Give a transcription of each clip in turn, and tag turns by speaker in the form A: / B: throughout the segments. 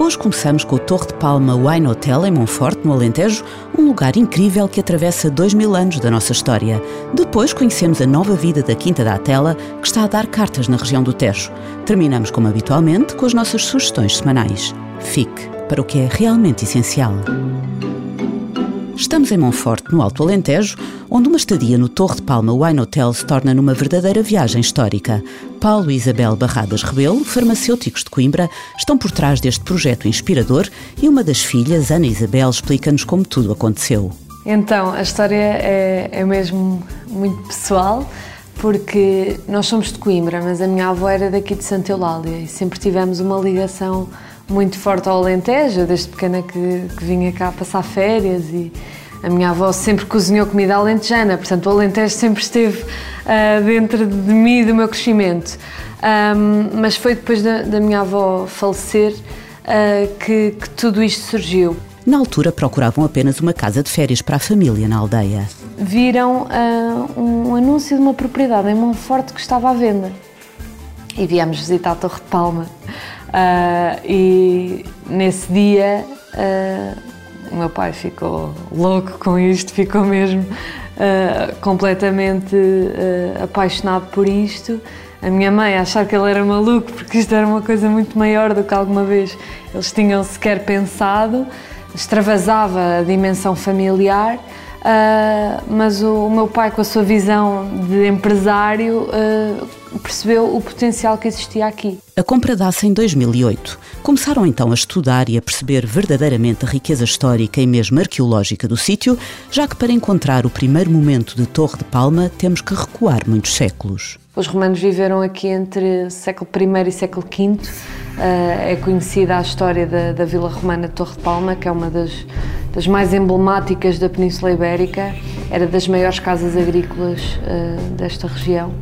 A: Hoje começamos com o Torre de Palma Wine Hotel em Monforte, no Alentejo, um lugar incrível que atravessa dois mil anos da nossa história. Depois conhecemos a nova vida da Quinta da Atela, que está a dar cartas na região do Tejo. Terminamos, como habitualmente, com as nossas sugestões semanais. Fique para o que é realmente essencial. Estamos em Monforte, no Alto Alentejo, onde uma estadia no Torre de Palma Wine Hotel se torna numa verdadeira viagem histórica. Paulo e Isabel Barradas Rebelo, farmacêuticos de Coimbra, estão por trás deste projeto inspirador e uma das filhas, Ana Isabel, explica-nos como tudo aconteceu.
B: Então, a história é, é mesmo muito pessoal, porque nós somos de Coimbra, mas a minha avó era daqui de Santa Eulália e sempre tivemos uma ligação muito forte ao Alentejo, desde pequena que, que vinha cá passar férias e a minha avó sempre cozinhou comida alentejana, portanto o Alentejo sempre esteve uh, dentro de mim e do meu crescimento. Um, mas foi depois da, da minha avó falecer uh, que, que tudo isto surgiu.
A: Na altura procuravam apenas uma casa de férias para a família na aldeia.
B: Viram uh, um anúncio de uma propriedade em Monforte que estava à venda e viemos visitar a Torre de Palma. Uh, e nesse dia uh, o meu pai ficou louco com isto, ficou mesmo uh, completamente apaixonado por isto. A minha mãe achar que ele era maluco porque isto era uma coisa muito maior do que alguma vez eles tinham sequer pensado, extravasava a dimensão familiar. Uh, mas o, o, meu pai, com a sua visão de empresário, uh, percebeu o potencial que existia aqui.
A: A compra dá-se em 2008. Começaram então a estudar e a perceber verdadeiramente a riqueza histórica e mesmo arqueológica do sítio, já que para encontrar o primeiro momento de Torre de Palma temos que recuar muitos séculos.
B: Os romanos viveram aqui entre século I e século V. Eh, é conhecida a história da, da Vila Romana de Torre de Palma, que é uma das, das mais emblemáticas da Península Ibérica. Era das maiores casas agrícolas uh, desta região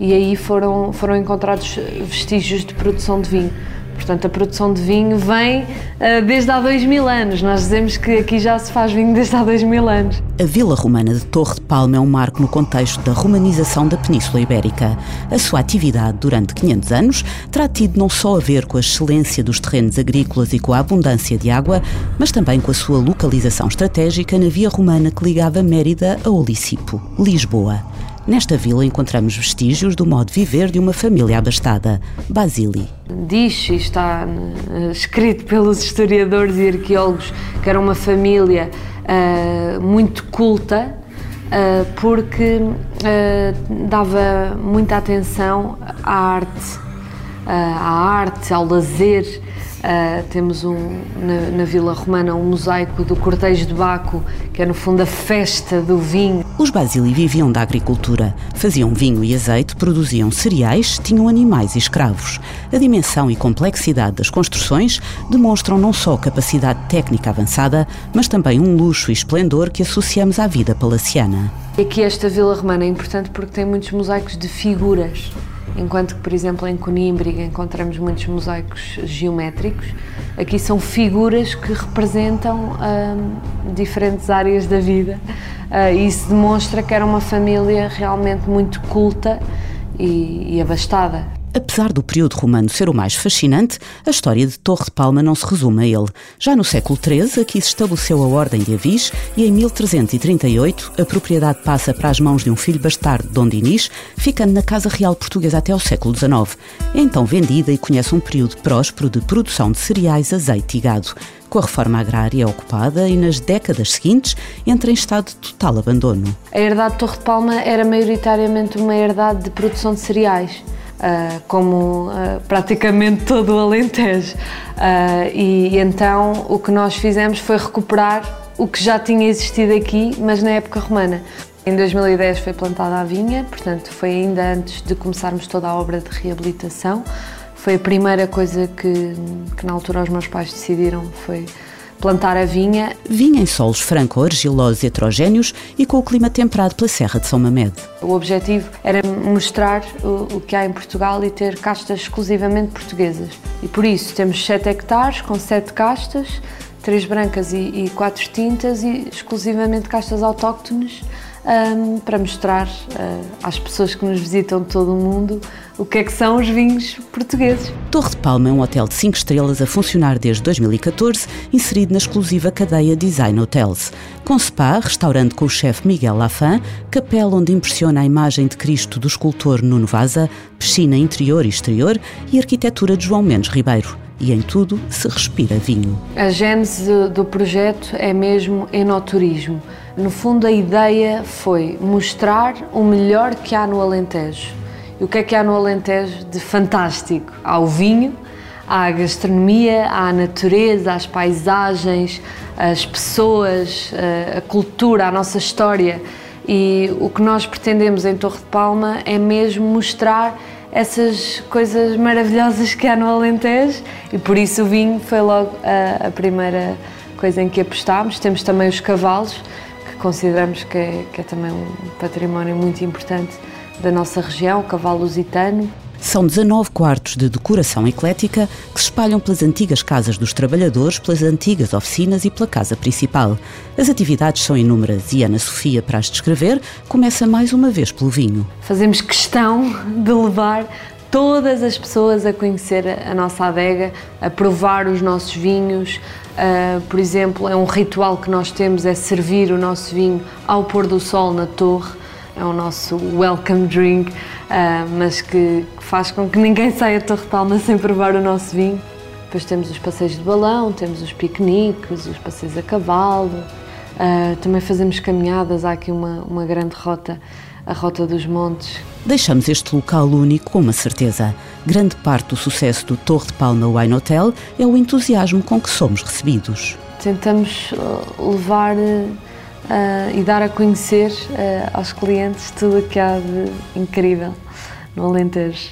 B: e aí foram, foram encontrados vestígios de produção de vinho. Portanto, a produção de vinho vem uh, desde há dois mil anos. Nós dizemos que aqui já se faz vinho desde há dois mil anos.
A: A Vila Romana de Torre de Palma é um marco no contexto da romanização da Península Ibérica. A sua atividade durante 500 anos terá tido não só a ver com a excelência dos terrenos agrícolas e com a abundância de água, mas também com a sua localização estratégica na via romana que ligava Mérida a Olicipo, Lisboa. Nesta vila encontramos vestígios do modo de viver de uma família abastada, Basili.
B: Diz e está uh, escrito pelos historiadores e arqueólogos que era uma família uh, muito culta, uh, porque dava muita atenção à arte, à arte, ao lazer Uh, temos um, na, na, Vila Romana um mosaico do Cortejo de Baco, que é no fundo a festa do vinho.
A: Os Basili viviam da agricultura, faziam vinho e azeite, produziam cereais, tinham animais e escravos. A dimensão e complexidade das construções demonstram não só capacidade técnica avançada, mas também um luxo e esplendor que associamos à vida palaciana.
B: Aqui esta Vila Romana é importante porque tem muitos mosaicos de figuras enquanto que, por exemplo, em Conímbriga encontramos muitos mosaicos geométricos. Aqui são figuras que representam hum, diferentes áreas da vida uh, isso demonstra que era uma família realmente muito culta e, e abastada.
A: Apesar do período romano ser o mais fascinante, a história de Torre de Palma não se resume a ele. Já no século XIII, aqui se estabeleceu a Ordem de Avis e em 1338 a propriedade passa para as mãos de um filho bastardo Dom Dinis, ficando na Casa Real Portuguesa até ao século XIX. É então vendida e conhece um período próspero de produção de cereais, azeite e gado. Com a reforma agrária ocupada e nas décadas seguintes entra em estado de total abandono.
B: A herdade de Torre de Palma era maioritariamente uma herdade de produção de cereais Uh, como uh, praticamente todo o Alentejo. Uh, e, e, então o que nós fizemos foi recuperar o que já tinha existido aqui, mas na época romana. Em 2010 foi plantada a vinha, portanto foi ainda antes de começarmos toda a obra de reabilitação. Foi a primeira coisa que, que na altura os meus pais decidiram, foi plantar a vinha.
A: Vinha em solos franco-argilosos heterogéneos e com o clima temperado pela Serra de São Mamede.
B: O objetivo era mostrar o, o que há em Portugal e ter castas exclusivamente portuguesas. E por isso temos 7 hectares com 7 castas, três brancas e, e quatro tintas e exclusivamente castas autóctones um, para mostrar uh, às pessoas que nos visitam de todo o mundo o que é que são os vinhos portugueses.
A: Torre de Palma é um hotel de 5 estrelas a funcionar desde 2014, inserido na exclusiva cadeia Design Hotels. Com spa, restaurante com o chefe Miguel Lafan, capela onde impressiona a imagem de Cristo do escultor Nuno Vaza, piscina interior e exterior e arquitetura de João Mendes Ribeiro e em tudo se respira vinho.
B: A gênese do projeto é mesmo enoturismo. No fundo, a ideia foi mostrar o melhor que há no Alentejo. E o que é que há no Alentejo de fantástico? Há o vinho, há a gastronomia, há a natureza, as paisagens, as pessoas, a cultura, a nossa história. E o que nós pretendemos em Torre de Palma é mesmo mostrar essas coisas maravilhosas que há no Alentejo e por isso o vinho foi logo a, a primeira coisa em que apostámos. Temos também os cavalos, consideramos que é, que é também um património muito importante da nossa região, o cavalo lusitano.
A: São 19 quartos de decoração eclética que se espalham pelas antigas casas dos trabalhadores, pelas antigas oficinas e pela casa principal. As atividades são inúmeras e Ana Sofia, para as descrever, começa mais uma vez pelo vinho.
B: Fazemos questão de levar todas as pessoas a conhecer a nossa adega, a provar os nossos vinhos. Uh, por exemplo, é um ritual que nós temos, é servir o nosso vinho ao pôr do sol na torre. É o nosso welcome drink, uh, mas que, faz com que ninguém saia de Torre de Palma sem provar o nosso vinho. Depois temos os passeios de balão, temos os piqueniques, os passeios a cavalo. Uh, também fazemos caminhadas, há aqui uma, uma grande rota a Rota dos Montes.
A: Deixamos este local único com uma certeza. Grande parte do sucesso do Torre de Palma Wine Hotel é o entusiasmo com que somos recebidos.
B: Tentamos uh, levar uh, e dar a conhecer uh, aos clientes tudo o que há de incrível no Alentejo.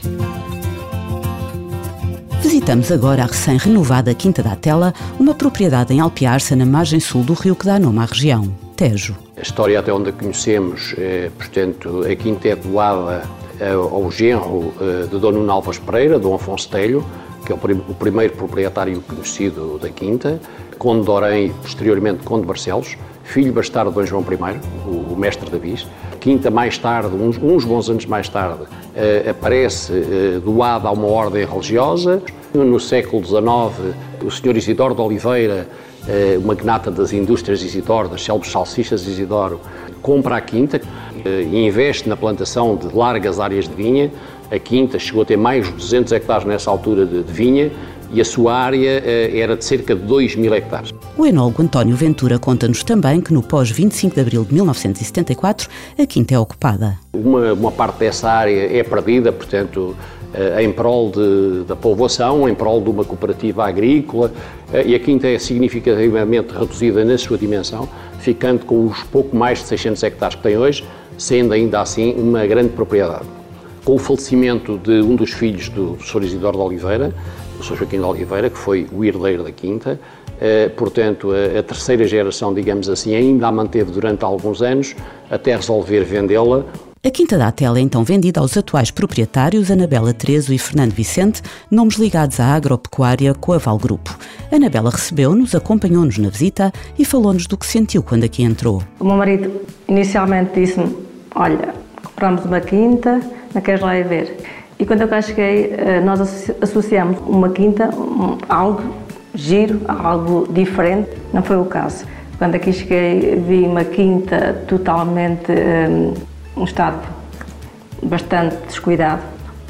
A: Visitamos agora a recém-renovada Quinta da Tela, uma propriedade em Alpiarça, na margem sul do rio que dá nome à região, Tejo.
C: A história até onde a conhecemos, é, portanto, a quinta é doada eh, ao genro eh, de Dom Nuno Alves Pereira, Dom Afonso Telho, que é o primeiro proprietário conhecido da quinta, Conde de Orém e posteriormente Conde de Barcelos, filho bastardo de Dom João I, o, mestre da bis. Quinta, mais tarde, uns, uns bons anos mais tarde, aparece doada a uma ordem religiosa. No século XIX, o senhor Isidoro de Oliveira eh, uma magnata das indústrias Isidoro, das célebres salsichas Isidoro, compra a quinta eh, e investe na plantação de largas áreas de vinha. A quinta chegou a ter mais de 200 hectares nessa altura de, de vinha e a sua área eh, era de cerca de 2 mil hectares.
A: O enólogo António Ventura conta-nos também que no pós-25 de abril de 1974 a quinta é ocupada.
C: Uma, uma parte dessa área é perdida, portanto em prol de, da povoação, em prol de uma cooperativa agrícola, eh, e a quinta é significativamente reduzida na sua dimensão, ficando com os pouco mais de 600 hectares que tem hoje, sendo ainda assim uma grande propriedade. Com o falecimento de um dos filhos do Sr. Isidoro de Oliveira, o Sr. Joaquim de Oliveira, que foi o herdeiro da quinta, eh, portanto, a, a terceira geração, digamos assim, ainda a manteve durante alguns anos, até resolver vendê-la
A: a Quinta da Tela é então vendida aos atuais proprietários Anabela Terezo e Fernando Vicente, nomes ligados à agropecuária Coaval Grupo. Anabela recebeu-nos, acompanhou-nos na visita e falou-nos do que sentiu quando aqui entrou.
D: O meu marido inicialmente disse-me: Olha, compramos uma quinta, não queres lá ir ver? E quando eu cá cheguei, eh, nós associamos uma quinta a algo giro, a algo diferente. Não foi o caso. Quando aqui cheguei, vi uma quinta totalmente. Um, um estado bastante descuidado.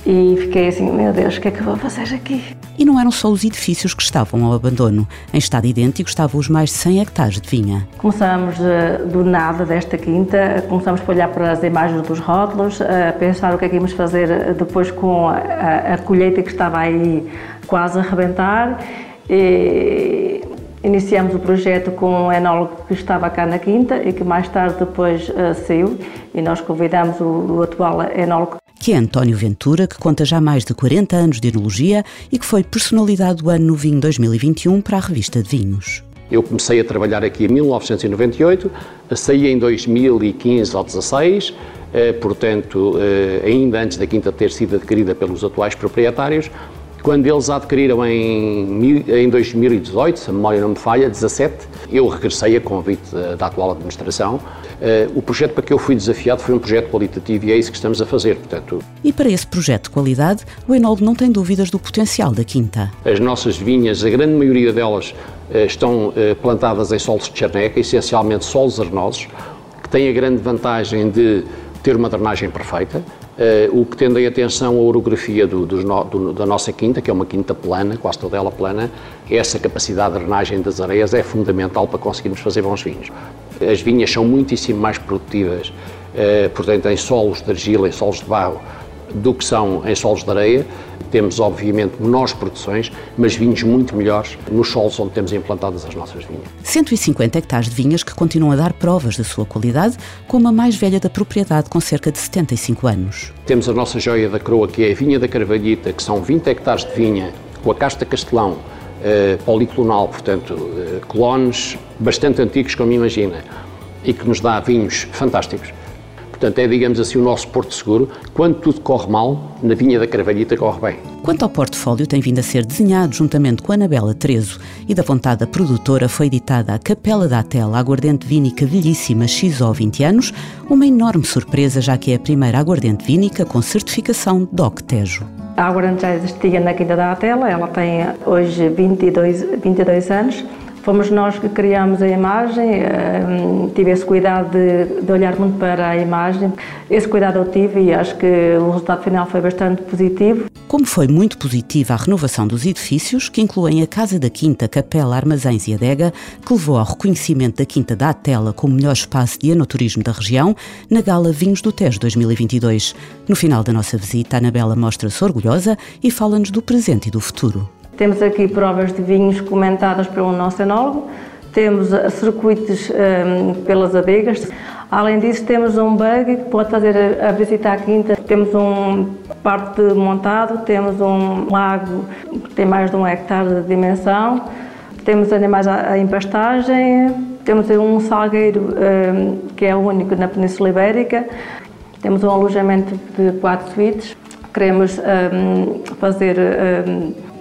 D: E fiquei assim, meu Deus, o que é que eu vou fazer aqui?
A: E não eram só os edifícios que estavam ao abandono. Em estado idêntico estavam os mais de 100 hectares de vinha.
D: Começamos eh, do nada desta quinta, começamos a olhar para as imagens dos rótulos, a pensar o que é que íamos fazer eh, depois com a, a, a colheita que estava aí quase a arrebentar. E Iniciamos o projeto com um enólogo que estava cá na Quinta e que mais tarde depois uh, saiu e nós convidamos o, o atual enólogo
A: que é António Ventura, que conta já mais de 40 anos de enologia e que foi personalidade do ano no vinho 2021 para a revista de vinhos.
C: Eu comecei a trabalhar aqui em 1998, saí em 2015 ou 2016, eh, portanto, eh, ainda antes da quinta ter sido adquirida pelos atuais proprietários, quando eles adquiriram em, em 2018, se a memória não me falha, 17, eu regressei a convite da atual administração. Uh, o projeto para que eu fui desafiado foi um projeto qualitativo e é isso que estamos a fazer. Portanto,
A: e para esse projeto de qualidade, o Enol não tem dúvidas do potencial da quinta.
C: As nossas vinhas, a grande maioria delas, uh, estão plantadas em solos de charneca, essencialmente solos arenosos, que têm a grande vantagem de ter uma drenagem perfeita, o que tendo em atenção a orografia do, do, da nossa quinta, que é uma quinta plana, quase toda ela plana, essa capacidade de drenagem das areias é fundamental para conseguirmos fazer bons vinhos. As vinhas são muitíssimo mais produtivas, uh, portanto, em solos de argila, em solos de barro, do que são em solos de areia. Temos, obviamente, menores produções, mas vinhos muito melhores nos solos onde temos implantadas as nossas vinhas.
A: 150 hectares de vinhas que continuam a dar provas da sua qualidade, como a mais velha da propriedade, com cerca de 75 anos.
C: Temos a nossa joia da coroa, que é a vinha da Carvalhita, que são 20 hectares de vinha, com a casta castelão, eh, policlonal, portanto, eh, clones bastante antigos, como imagina, e que nos dá vinhos fantásticos. Portanto, é, digamos assim, o nosso porto seguro. Quando tudo corre mal, na vinha da Carvalhita corre bem.
A: Quanto ao portfólio, tem vindo a ser desenhado juntamente com Anabela Trezo e da vontade da produtora foi editada a Capela da Tela, aguardente vínica velhíssima XO 20 anos, uma enorme surpresa já que é a primeira aguardente vínica com certificação DOC Tejo.
D: A aguardente já existia na Quinta da Atela, ela tem hoje 22, 22 anos Fomos nós que criamos a imagem, eh, tive esse cuidado de, de, olhar muito para a imagem. Esse cuidado eu tive e acho que o resultado final foi bastante positivo.
A: Como foi muito positiva a renovação dos edifícios, que incluem a Casa da Quinta, Capela, Armazéns e Adega, que levou ao reconhecimento da Quinta da Atela como melhor espaço de enoturismo da região, na Gala Vinhos do Tejo 2022. No final da nossa visita, a Anabela mostra-se orgulhosa e fala-nos do presente e do futuro.
D: Temos aqui provas de vinhos comentadas pelo nosso enólogo, temos circuitos um, pelas adegas. Além disso, temos um bug que pode fazer a, visita à quinta. Temos um parte montado, temos um lago que tem mais de um hectare de dimensão, temos animais em pastagem, temos um salgueiro um, que é único na Península Ibérica, temos um alojamento de quatro suítes. Queremos um, fazer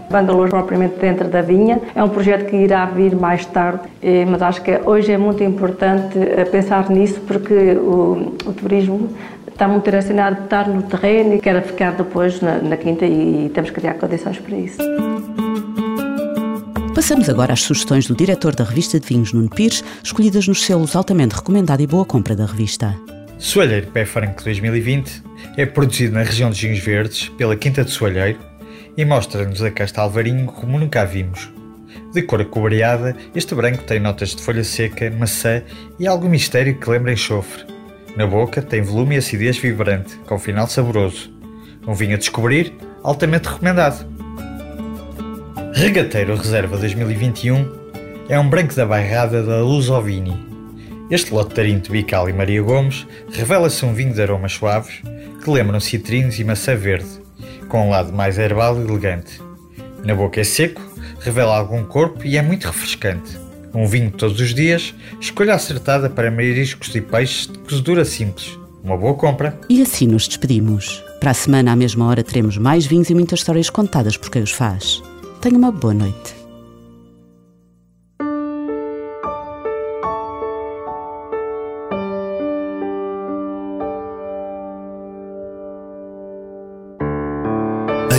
D: Bangalore propriamente dentro da vinha. É um projeto que irá vir mais tarde, eh, mas acho que hoje é muito importante eh, pensar nisso porque o, o turismo está muito direcionado a estar no terreno e quer ficar depois na, na quinta e, e temos que criar condições para isso.
A: Passamos agora às sugestões do diretor da revista de vinhos, Nuno Pires, escolhidas nos selos altamente recomendado e boa compra da revista.
E: Soalheiro Pé Franco 2020 é produzido na região dos Vinhos Verdes pela Quinta de Soalheiro e mostra-nos a casta alvarinho como nunca a vimos. De cor cobreada, este branco tem notas de folha seca, maçã e algum mistério que lembra enxofre. Na boca tem volume e acidez vibrante, com final saboroso. Um vinho a descobrir, altamente recomendado. Regateiro Reserva 2021 é um branco da bairrada da Luz Ovini. Este lote de Bical e Maria Gomes revela-se um vinho de aromas suaves que lembram citrinos e maçã verde, com um lado mais herbal e elegante. Na boca é seco, revela algum corpo e é muito refrescante. Um vinho todos os dias, escolha acertada para mariscos e peixes de cozedura simples. Uma boa compra.
A: E assim nos despedimos. Para a semana, à mesma hora, teremos mais vinhos e muitas histórias contadas por quem os faz. Tenha uma boa noite.